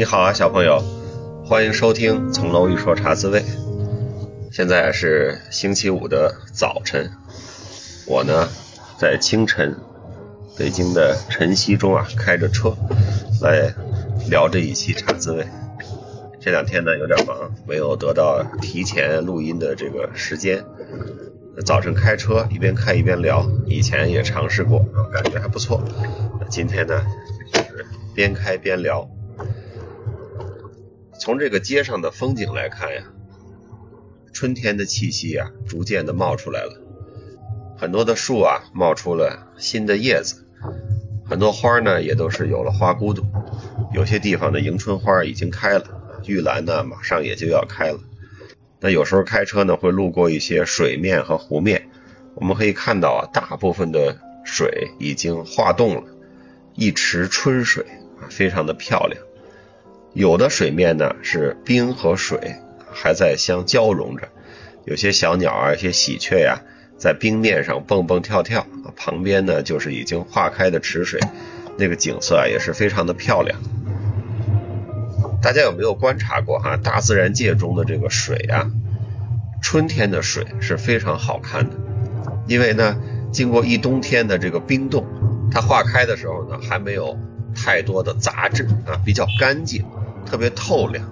你好啊，小朋友，欢迎收听《从楼一说茶滋味》。现在是星期五的早晨，我呢在清晨北京的晨曦中啊，开着车来聊这一期茶滋味。这两天呢有点忙，没有得到提前录音的这个时间。早晨开车一边开一边聊，以前也尝试过，感觉还不错。今天呢就是边开边聊。从这个街上的风景来看呀，春天的气息啊，逐渐的冒出来了。很多的树啊，冒出了新的叶子，很多花呢，也都是有了花骨朵。有些地方的迎春花已经开了，玉兰呢，马上也就要开了。那有时候开车呢，会路过一些水面和湖面，我们可以看到啊，大部分的水已经化冻了，一池春水啊，非常的漂亮。有的水面呢是冰和水还在相交融着，有些小鸟啊，一些喜鹊呀，在冰面上蹦蹦跳跳。旁边呢就是已经化开的池水，那个景色啊也是非常的漂亮。大家有没有观察过哈？大自然界中的这个水啊，春天的水是非常好看的，因为呢经过一冬天的这个冰冻，它化开的时候呢还没有太多的杂质啊，比较干净。特别透亮，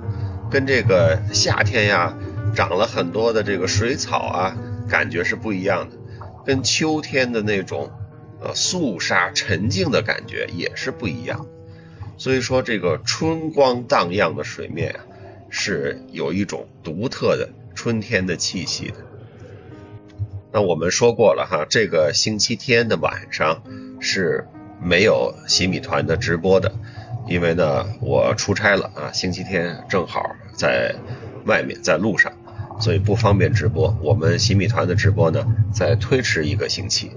跟这个夏天呀长了很多的这个水草啊，感觉是不一样的。跟秋天的那种呃肃杀沉静的感觉也是不一样。所以说这个春光荡漾的水面啊，是有一种独特的春天的气息的。那我们说过了哈，这个星期天的晚上是没有洗米团的直播的。因为呢，我出差了啊，星期天正好在外面，在路上，所以不方便直播。我们洗米团的直播呢，再推迟一个星期。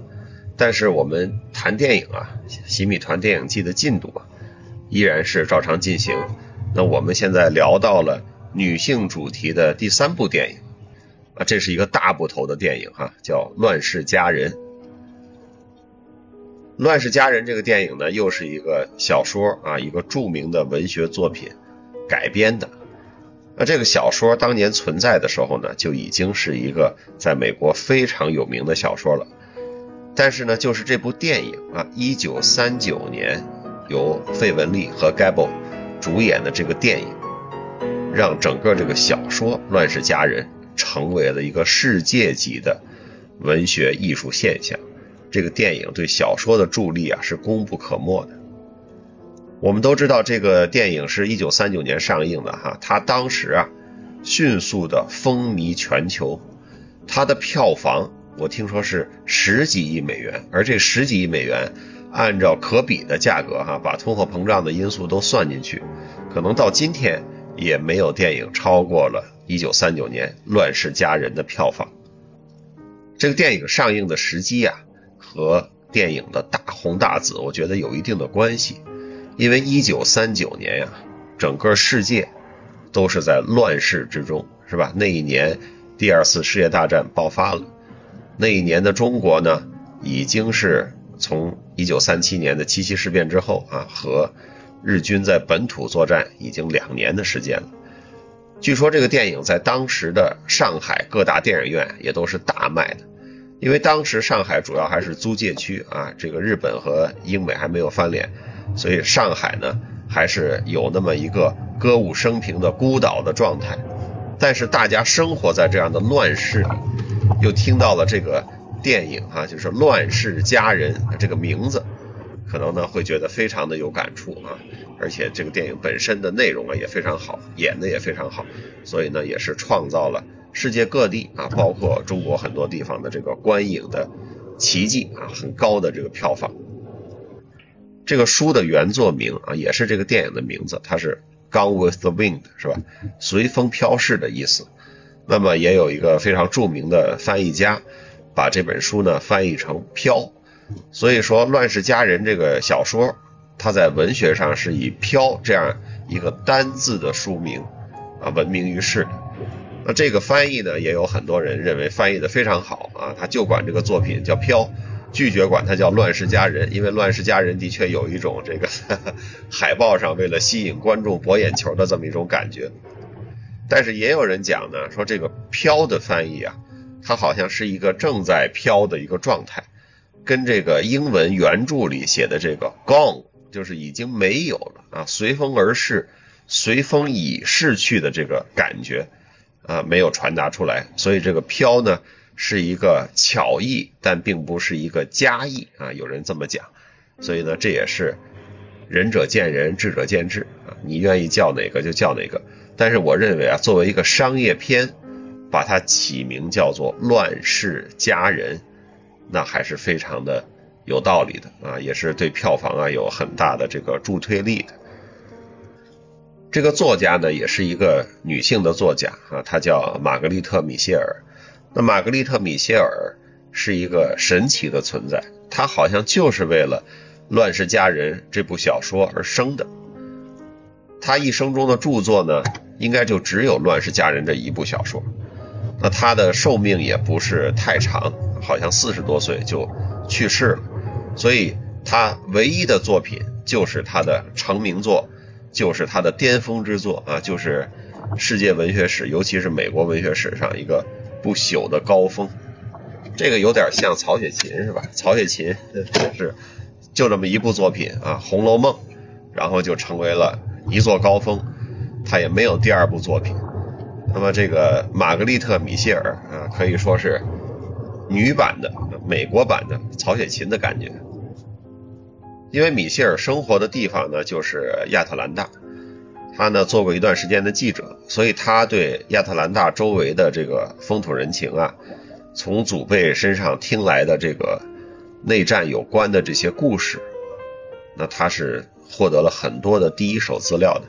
但是我们谈电影啊，洗米团电影季的进度啊，依然是照常进行。那我们现在聊到了女性主题的第三部电影啊，这是一个大部头的电影哈，叫《乱世佳人》。《乱世佳人》这个电影呢，又是一个小说啊，一个著名的文学作品改编的。那这个小说当年存在的时候呢，就已经是一个在美国非常有名的小说了。但是呢，就是这部电影啊，一九三九年由费雯丽和 Gable 主演的这个电影，让整个这个小说《乱世佳人》成为了一个世界级的文学艺术现象。这个电影对小说的助力啊是功不可没的。我们都知道这个电影是一九三九年上映的哈，它当时啊迅速的风靡全球，它的票房我听说是十几亿美元，而这十几亿美元按照可比的价格哈，把通货膨胀的因素都算进去，可能到今天也没有电影超过了一九三九年《乱世佳人》的票房。这个电影上映的时机啊。和电影的大红大紫，我觉得有一定的关系，因为一九三九年呀，整个世界都是在乱世之中，是吧？那一年第二次世界大战爆发了，那一年的中国呢，已经是从一九三七年的七七事变之后啊，和日军在本土作战已经两年的时间了。据说这个电影在当时的上海各大电影院也都是大卖的。因为当时上海主要还是租界区啊，这个日本和英美还没有翻脸，所以上海呢还是有那么一个歌舞升平的孤岛的状态。但是大家生活在这样的乱世里，又听到了这个电影啊，就是《乱世佳人》这个名字，可能呢会觉得非常的有感触啊。而且这个电影本身的内容啊也非常好，演的也非常好，所以呢也是创造了。世界各地啊，包括中国很多地方的这个观影的奇迹啊，很高的这个票房。这个书的原作名啊，也是这个电影的名字，它是 Gone with the Wind，是吧？随风飘逝的意思。那么也有一个非常著名的翻译家，把这本书呢翻译成飘。所以说，《乱世佳人》这个小说，它在文学上是以飘这样一个单字的书名啊闻名于世。那这个翻译呢，也有很多人认为翻译的非常好啊，他就管这个作品叫《飘》，拒绝管它叫《乱世佳人》，因为《乱世佳人》的确有一种这个 海报上为了吸引观众博眼球的这么一种感觉。但是也有人讲呢，说这个“飘”的翻译啊，它好像是一个正在飘的一个状态，跟这个英文原著里写的这个 “gone” 就是已经没有了啊，随风而逝、随风已逝去的这个感觉啊，没有传达出来。所以这个“飘”呢，是一个巧意，但并不是一个佳意啊。有人这么讲，所以呢，这也是仁者见仁，智者见智啊。你愿意叫哪个就叫哪个。但是我认为啊，作为一个商业片，把它起名叫做《乱世佳人》，那还是非常的有道理的啊，也是对票房啊有很大的这个助推力的。这个作家呢，也是一个女性的作家啊，她叫玛格丽特·米歇尔。那玛格丽特·米歇尔是一个神奇的存在，她好像就是为了《乱世佳人》这部小说而生的。她一生中的著作呢？应该就只有《乱世佳人》这一部小说，那他的寿命也不是太长，好像四十多岁就去世了，所以他唯一的作品就是他的成名作，就是他的巅峰之作啊，就是世界文学史，尤其是美国文学史上一个不朽的高峰。这个有点像曹雪芹是吧？曹雪芹 是就这么一部作品啊，《红楼梦》，然后就成为了一座高峰。他也没有第二部作品。那么这个玛格丽特·米歇尔啊，可以说是女版的美国版的曹雪芹的感觉。因为米歇尔生活的地方呢，就是亚特兰大，他呢做过一段时间的记者，所以他对亚特兰大周围的这个风土人情啊，从祖辈身上听来的这个内战有关的这些故事，那他是获得了很多的第一手资料的。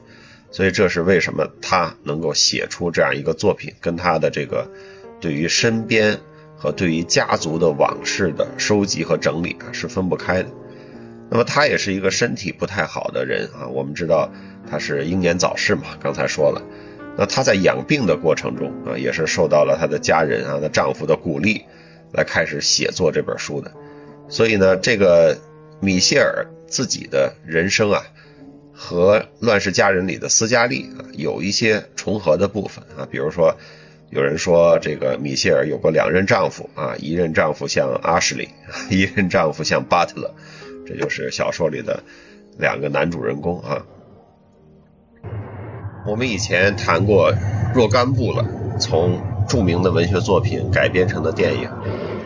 所以这是为什么他能够写出这样一个作品，跟他的这个对于身边和对于家族的往事的收集和整理啊是分不开的。那么他也是一个身体不太好的人啊，我们知道他是英年早逝嘛，刚才说了。那他在养病的过程中啊，也是受到了他的家人啊、他丈夫的鼓励，来开始写作这本书的。所以呢，这个米歇尔自己的人生啊。和《乱世佳人》里的斯嘉丽啊有一些重合的部分啊，比如说，有人说这个米歇尔有过两任丈夫啊，一任丈夫像阿什利，一任丈夫像巴特勒，这就是小说里的两个男主人公啊。我们以前谈过若干部了，从著名的文学作品改编成的电影，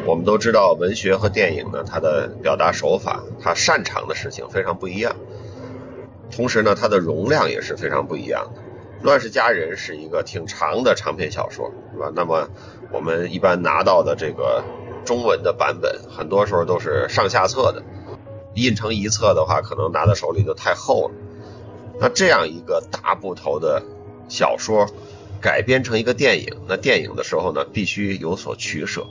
我们都知道文学和电影呢，它的表达手法，它擅长的事情非常不一样。同时呢，它的容量也是非常不一样的。《乱世佳人》是一个挺长的长篇小说，是吧？那么我们一般拿到的这个中文的版本，很多时候都是上下册的，印成一册的话，可能拿在手里就太厚了。那这样一个大部头的小说改编成一个电影，那电影的时候呢，必须有所取舍。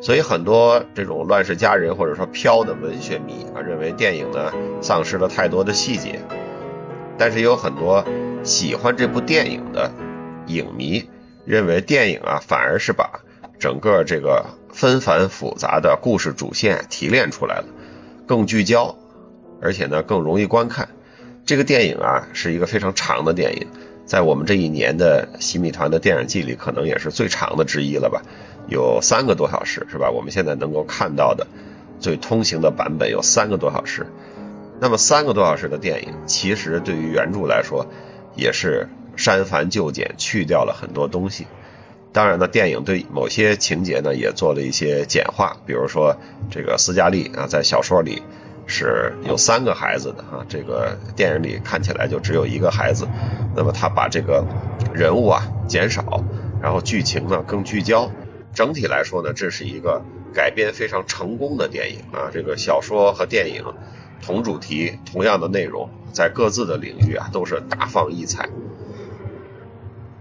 所以很多这种乱世佳人或者说飘的文学迷啊，认为电影呢丧失了太多的细节，但是有很多喜欢这部电影的影迷认为电影啊反而是把整个这个纷繁复杂的故事主线提炼出来了，更聚焦，而且呢更容易观看。这个电影啊是一个非常长的电影，在我们这一年的洗米团的电影季里，可能也是最长的之一了吧。有三个多小时，是吧？我们现在能够看到的最通行的版本有三个多小时。那么三个多小时的电影，其实对于原著来说，也是删繁就简，去掉了很多东西。当然呢，电影对某些情节呢也做了一些简化，比如说这个斯嘉丽啊，在小说里是有三个孩子的啊，这个电影里看起来就只有一个孩子。那么他把这个人物啊减少，然后剧情呢更聚焦。整体来说呢，这是一个改编非常成功的电影啊。这个小说和电影同主题、同样的内容，在各自的领域啊都是大放异彩。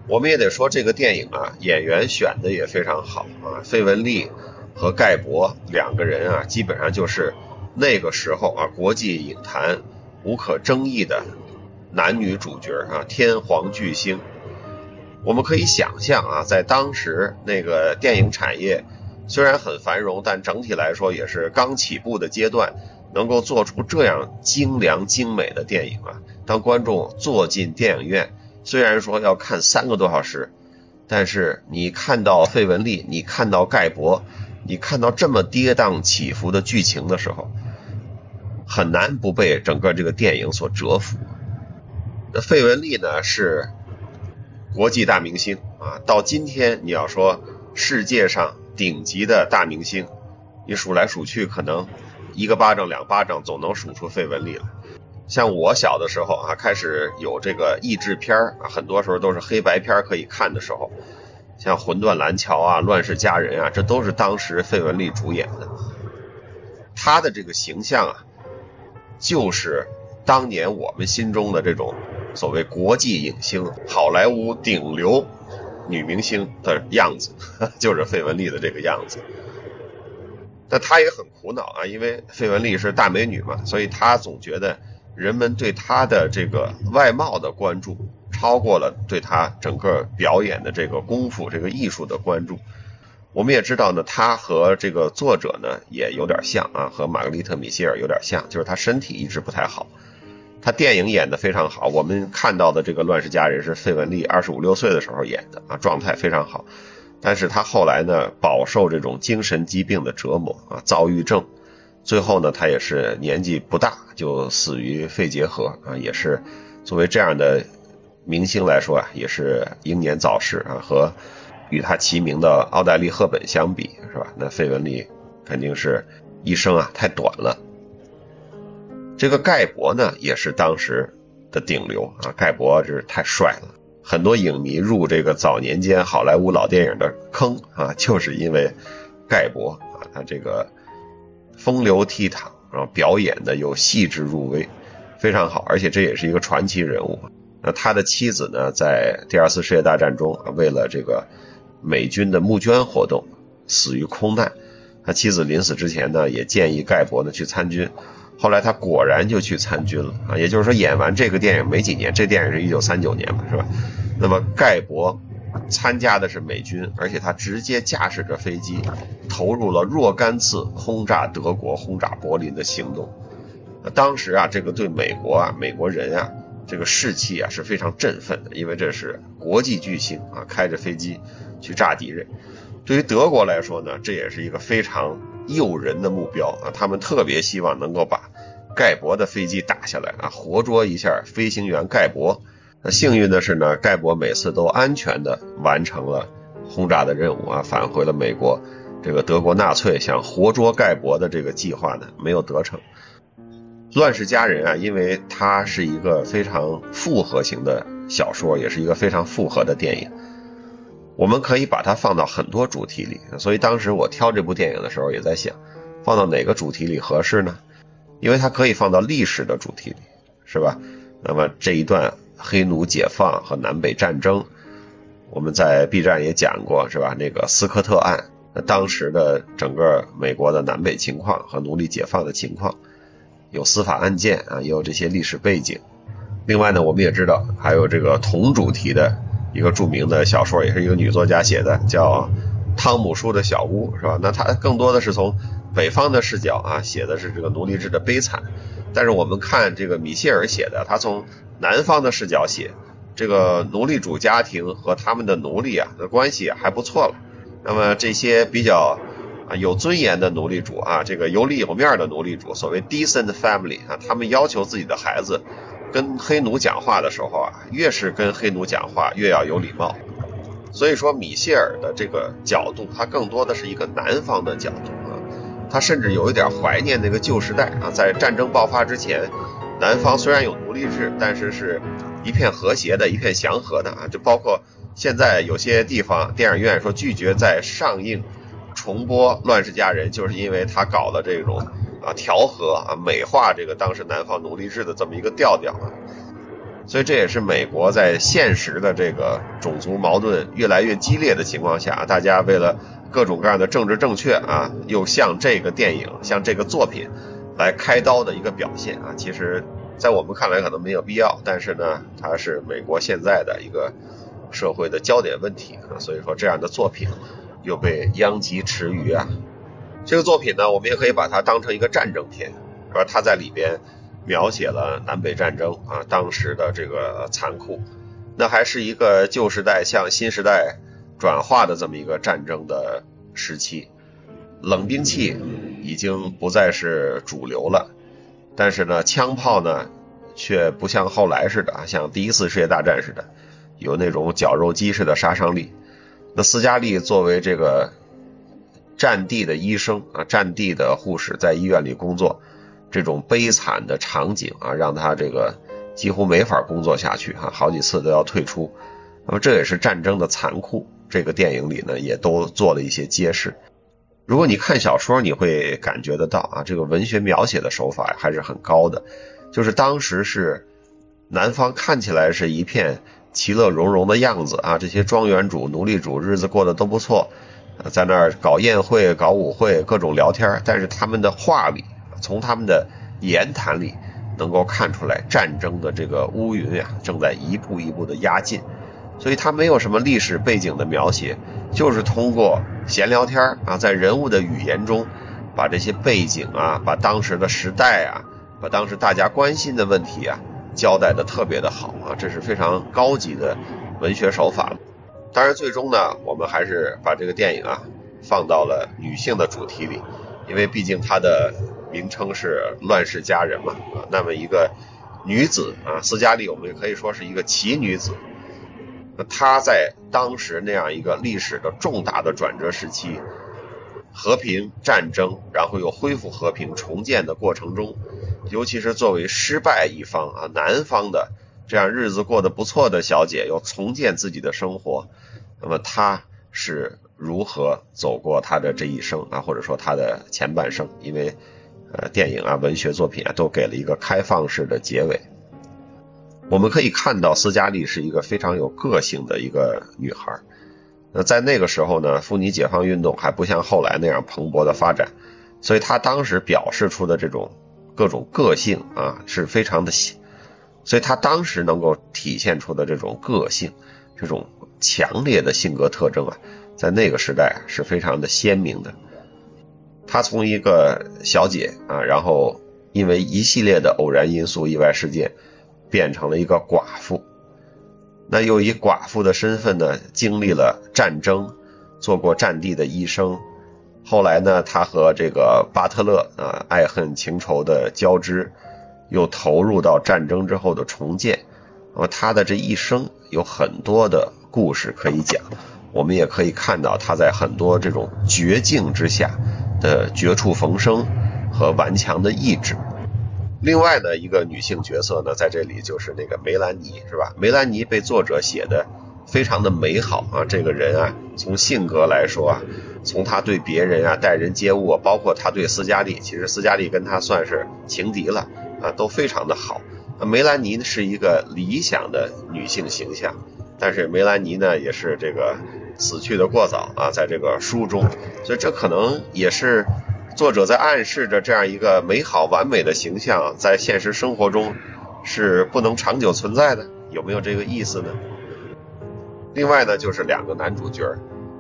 我们也得说，这个电影啊，演员选的也非常好啊。费雯丽和盖博两个人啊，基本上就是那个时候啊国际影坛无可争议的男女主角啊，天皇巨星。我们可以想象啊，在当时那个电影产业虽然很繁荣，但整体来说也是刚起步的阶段。能够做出这样精良精美的电影啊！当观众坐进电影院，虽然说要看三个多小时，但是你看到费雯丽，你看到盖博，你看到这么跌宕起伏的剧情的时候，很难不被整个这个电影所折服。那费雯丽呢是国际大明星啊，到今天你要说世界上顶级的大明星，你数来数去可能。一个巴掌两巴掌总能数出费雯丽来。像我小的时候啊，开始有这个译制片啊，很多时候都是黑白片可以看的时候，像《魂断蓝桥》啊，《乱世佳人》啊，这都是当时费雯丽主演的。她的这个形象啊，就是当年我们心中的这种所谓国际影星、好莱坞顶流女明星的样子，就是费雯丽的这个样子。那她也很苦恼啊，因为费雯丽是大美女嘛，所以她总觉得人们对他的这个外貌的关注超过了对他整个表演的这个功夫、这个艺术的关注。我们也知道呢，他和这个作者呢也有点像啊，和玛格丽特·米歇尔有点像，就是他身体一直不太好。他电影演得非常好，我们看到的这个《乱世佳人》是费雯丽二十五六岁的时候演的啊，状态非常好。但是他后来呢，饱受这种精神疾病的折磨啊，躁郁症，最后呢，他也是年纪不大就死于肺结核啊，也是作为这样的明星来说啊，也是英年早逝啊，和与他齐名的奥黛丽·赫本相比，是吧？那费雯丽肯定是一生啊太短了。这个盖博呢，也是当时的顶流啊，盖博这是太帅了。很多影迷入这个早年间好莱坞老电影的坑啊，就是因为盖博啊，他这个风流倜傥，然后表演的又细致入微，非常好，而且这也是一个传奇人物。那他的妻子呢，在第二次世界大战中，为了这个美军的募捐活动死于空难。他妻子临死之前呢，也建议盖博呢去参军。后来他果然就去参军了啊，也就是说演完这个电影没几年，这电影是一九三九年嘛，是吧？那么盖博参加的是美军，而且他直接驾驶着飞机投入了若干次轰炸德国、轰炸柏林的行动。当时啊，这个对美国啊、美国人啊这个士气啊是非常振奋的，因为这是国际巨星啊开着飞机去炸敌人。对于德国来说呢，这也是一个非常。诱人的目标啊，他们特别希望能够把盖博的飞机打下来啊，活捉一下飞行员盖博。那幸运的是呢，盖博每次都安全的完成了轰炸的任务啊，返回了美国。这个德国纳粹想活捉盖博的这个计划呢，没有得逞。乱世佳人啊，因为它是一个非常复合型的小说，也是一个非常复合的电影。我们可以把它放到很多主题里，所以当时我挑这部电影的时候也在想，放到哪个主题里合适呢？因为它可以放到历史的主题里，是吧？那么这一段黑奴解放和南北战争，我们在 B 站也讲过，是吧？那个斯科特案，当时的整个美国的南北情况和奴隶解放的情况，有司法案件啊，也有这些历史背景。另外呢，我们也知道还有这个同主题的。一个著名的小说，也是一个女作家写的，叫《汤姆叔的小屋》，是吧？那它更多的是从北方的视角啊，写的是这个奴隶制的悲惨。但是我们看这个米歇尔写的，他从南方的视角写这个奴隶主家庭和他们的奴隶啊的关系还不错了。那么这些比较啊有尊严的奴隶主啊，这个有里有面的奴隶主，所谓 decent family 啊，他们要求自己的孩子。跟黑奴讲话的时候啊，越是跟黑奴讲话，越要有礼貌。所以说，米歇尔的这个角度，他更多的是一个南方的角度。他甚至有一点怀念那个旧时代啊，在战争爆发之前，南方虽然有奴隶制，但是是一片和谐的，一片祥和的啊。就包括现在有些地方电影院说拒绝再上映重播《乱世佳人》，就是因为他搞的这种。啊，调和啊，美化这个当时南方奴隶制的这么一个调调啊，所以这也是美国在现实的这个种族矛盾越来越激烈的情况下，大家为了各种各样的政治正确啊，又向这个电影、向这个作品来开刀的一个表现啊。其实，在我们看来可能没有必要，但是呢，它是美国现在的一个社会的焦点问题啊。所以说，这样的作品又被殃及池鱼啊。这个作品呢，我们也可以把它当成一个战争片，是吧？它在里边描写了南北战争啊，当时的这个残酷。那还是一个旧时代向新时代转化的这么一个战争的时期，冷兵器已经不再是主流了，但是呢，枪炮呢却不像后来似的，像第一次世界大战似的，有那种绞肉机式的杀伤力。那斯嘉丽作为这个战地的医生啊，战地的护士，在医院里工作，这种悲惨的场景啊，让他这个。几乎没法工作下去哈，好几次都要退出。那么这也是战争的残酷。这个电影里呢，也都做了一些揭示。如果你看小说，你会感觉得到啊，这个文学描写的手法还是很高的。就是当时是南方看起来是一片其乐融融的样子啊，这些庄园主、奴隶主日子过得都不错，在那儿搞宴会、搞舞会，各种聊天。但是他们的话里，从他们的言谈里。能够看出来，战争的这个乌云呀，正在一步一步的压近，所以它没有什么历史背景的描写，就是通过闲聊天啊，在人物的语言中，把这些背景啊，把当时的时代啊，把当时大家关心的问题啊，交代的特别的好啊，这是非常高级的文学手法。当然，最终呢，我们还是把这个电影啊，放到了女性的主题里，因为毕竟它的。名称是《乱世佳人》嘛啊，那么一个女子啊，斯嘉丽，我们也可以说是一个奇女子。那她在当时那样一个历史的重大的转折时期，和平战争，然后又恢复和平重建的过程中，尤其是作为失败一方啊，南方的这样日子过得不错的小姐，要重建自己的生活，那么她是如何走过她的这一生啊，或者说她的前半生？因为呃，电影啊，文学作品啊，都给了一个开放式的结尾。我们可以看到，斯嘉丽是一个非常有个性的一个女孩。那在那个时候呢，妇女解放运动还不像后来那样蓬勃的发展，所以她当时表示出的这种各种个性啊，是非常的，所以她当时能够体现出的这种个性，这种强烈的性格特征啊，在那个时代是非常的鲜明的。她从一个小姐啊，然后因为一系列的偶然因素、意外事件，变成了一个寡妇。那又以寡妇的身份呢，经历了战争，做过战地的医生。后来呢，她和这个巴特勒啊，爱恨情仇的交织，又投入到战争之后的重建。那么她的这一生有很多的故事可以讲，我们也可以看到她在很多这种绝境之下。的绝处逢生和顽强的意志。另外呢，一个女性角色呢，在这里就是那个梅兰妮，是吧？梅兰妮被作者写的非常的美好啊，这个人啊，从性格来说啊，从他对别人啊待人接物，包括他对斯嘉丽，其实斯嘉丽跟他算是情敌了啊，都非常的好。梅兰妮是一个理想的女性形象，但是梅兰妮呢，也是这个。死去的过早啊，在这个书中，所以这可能也是作者在暗示着这样一个美好完美的形象，在现实生活中是不能长久存在的，有没有这个意思呢？另外呢，就是两个男主角，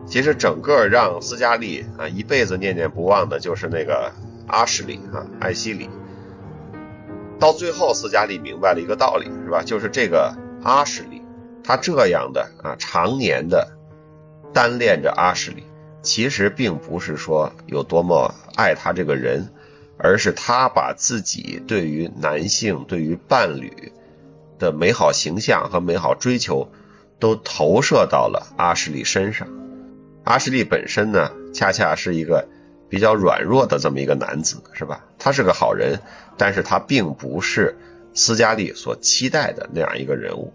其实整个让斯嘉丽啊一辈子念念不忘的就是那个阿什利啊艾希里。到最后，斯嘉丽明白了一个道理，是吧？就是这个阿什利，他这样的啊常年的。单恋着阿什利，其实并不是说有多么爱他这个人，而是他把自己对于男性、对于伴侣的美好形象和美好追求，都投射到了阿什利身上。阿什利本身呢，恰恰是一个比较软弱的这么一个男子，是吧？他是个好人，但是他并不是斯嘉丽所期待的那样一个人物。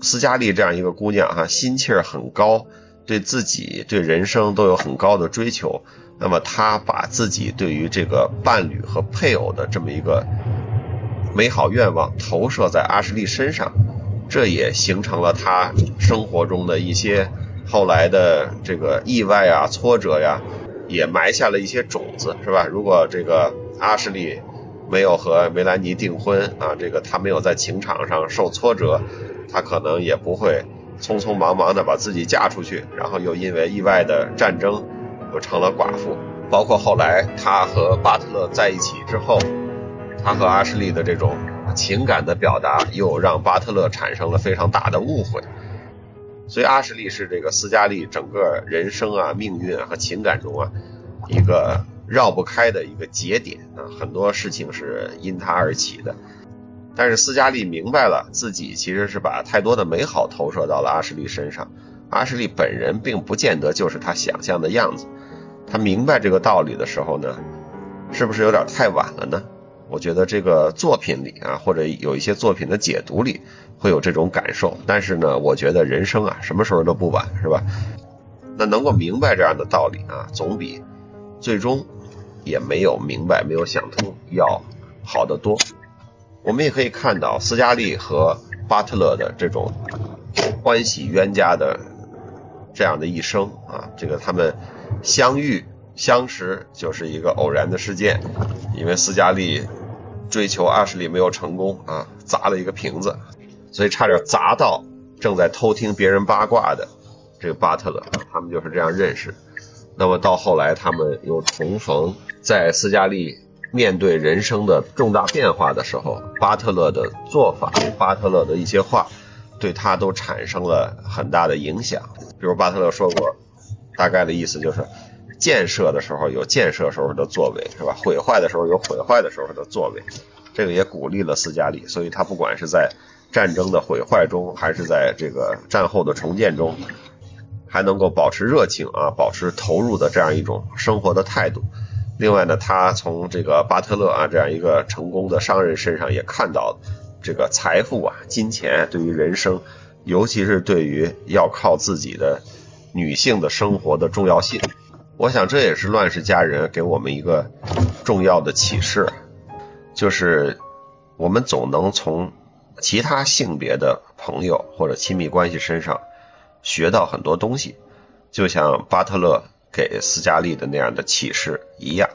斯嘉丽这样一个姑娘，哈，心气儿很高。对自己、对人生都有很高的追求，那么他把自己对于这个伴侣和配偶的这么一个美好愿望投射在阿什利身上，这也形成了他生活中的一些后来的这个意外啊、挫折呀，也埋下了一些种子，是吧？如果这个阿什利没有和梅兰妮订婚啊，这个他没有在情场上受挫折，他可能也不会。匆匆忙忙的把自己嫁出去，然后又因为意外的战争又成了寡妇。包括后来他和巴特勒在一起之后，他和阿什利的这种情感的表达，又让巴特勒产生了非常大的误会。所以阿什利是这个斯嘉丽整个人生啊、命运啊和情感中啊一个绕不开的一个节点啊，很多事情是因他而起的。但是斯嘉丽明白了自己其实是把太多的美好投射到了阿什利身上，阿什利本人并不见得就是他想象的样子。他明白这个道理的时候呢，是不是有点太晚了呢？我觉得这个作品里啊，或者有一些作品的解读里会有这种感受。但是呢，我觉得人生啊，什么时候都不晚，是吧？那能够明白这样的道理啊，总比最终也没有明白、没有想通要好得多。我们也可以看到斯嘉丽和巴特勒的这种欢喜冤家的这样的一生啊，这个他们。相遇相识就是一个偶然的事件，因为斯嘉丽追求阿什利没有成功啊，砸了一个瓶子，所以差点砸到正在偷听别人八卦的这个巴特勒，他们就是这样认识。那么到后来他们又重逢，在斯嘉丽面对人生的重大变化的时候，巴特勒的做法，巴特勒的一些话，对他都产生了很大的影响。比如巴特勒说过。大概的意思就是，建设的时候有建设时候的作为，是吧？毁坏的时候有毁坏的时候的作为。这个也鼓励了斯嘉丽，所以他不管是在战争的毁坏中，还是在这个战后的重建中，还能够保持热情啊，保持投入的这样一种生活的态度。另外呢，他从这个巴特勒啊这样一个成功的商人身上也看到，这个财富啊、金钱对于人生，尤其是对于要靠自己的。女性的生活的重要性，我想这也是乱世佳人给我们一个重要的启示，就是我们总能从其他性别的朋友或者亲密关系身上学到很多东西，就像巴特勒给斯嘉丽的那样的启示一样，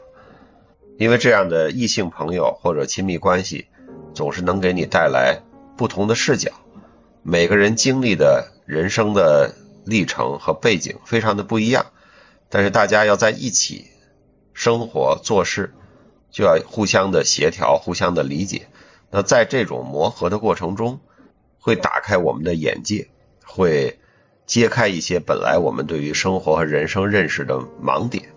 因为这样的异性朋友或者亲密关系总是能给你带来不同的视角，每个人经历的人生的。历程和背景非常的不一样，但是大家要在一起生活做事，就要互相的协调，互相的理解。那在这种磨合的过程中，会打开我们的眼界，会揭开一些本来我们对于生活和人生认识的盲点。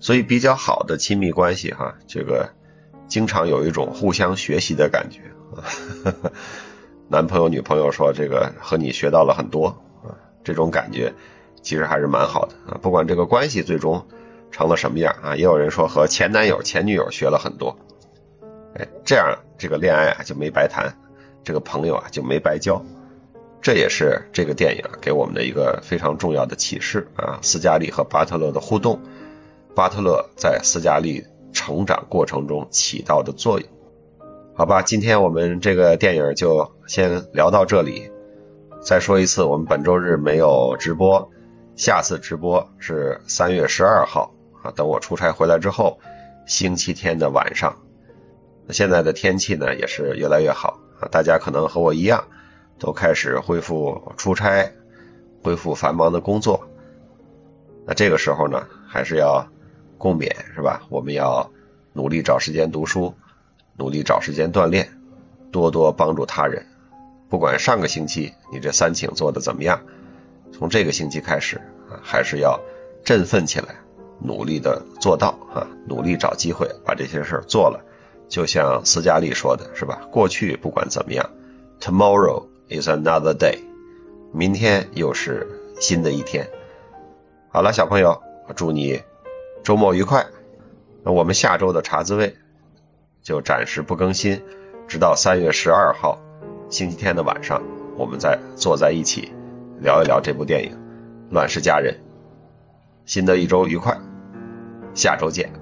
所以比较好的亲密关系，哈，这个经常有一种互相学习的感觉。男朋友女朋友说这个和你学到了很多啊。这种感觉其实还是蛮好的啊，不管这个关系最终成了什么样啊，也有人说和前男友、前女友学了很多，哎，这样这个恋爱啊就没白谈，这个朋友啊就没白交，这也是这个电影给我们的一个非常重要的启示啊。斯嘉丽和巴特勒的互动，巴特勒在斯嘉丽成长过程中起到的作用，好吧，今天我们这个电影就先聊到这里。再说一次，我们本周日没有直播，下次直播是三月十二号啊。等我出差回来之后，星期天的晚上。现在的天气呢也是越来越好啊，大家可能和我一样，都开始恢复出差，恢复繁忙的工作。那这个时候呢，还是要共勉是吧？我们要努力找时间读书，努力找时间锻炼，多多帮助他人。不管上个星期你这三请做的怎么样，从这个星期开始啊，还是要振奋起来，努力的做到啊，努力找机会把这些事儿做了。就像斯嘉丽说的是吧？过去不管怎么样，Tomorrow is another day，明天又是新的一天。好了，小朋友，祝你周末愉快。那我们下周的茶滋味就暂时不更新，直到三月十二号。星期天的晚上，我们再坐在一起聊一聊这部电影《乱世佳人》。新的一周愉快，下周见。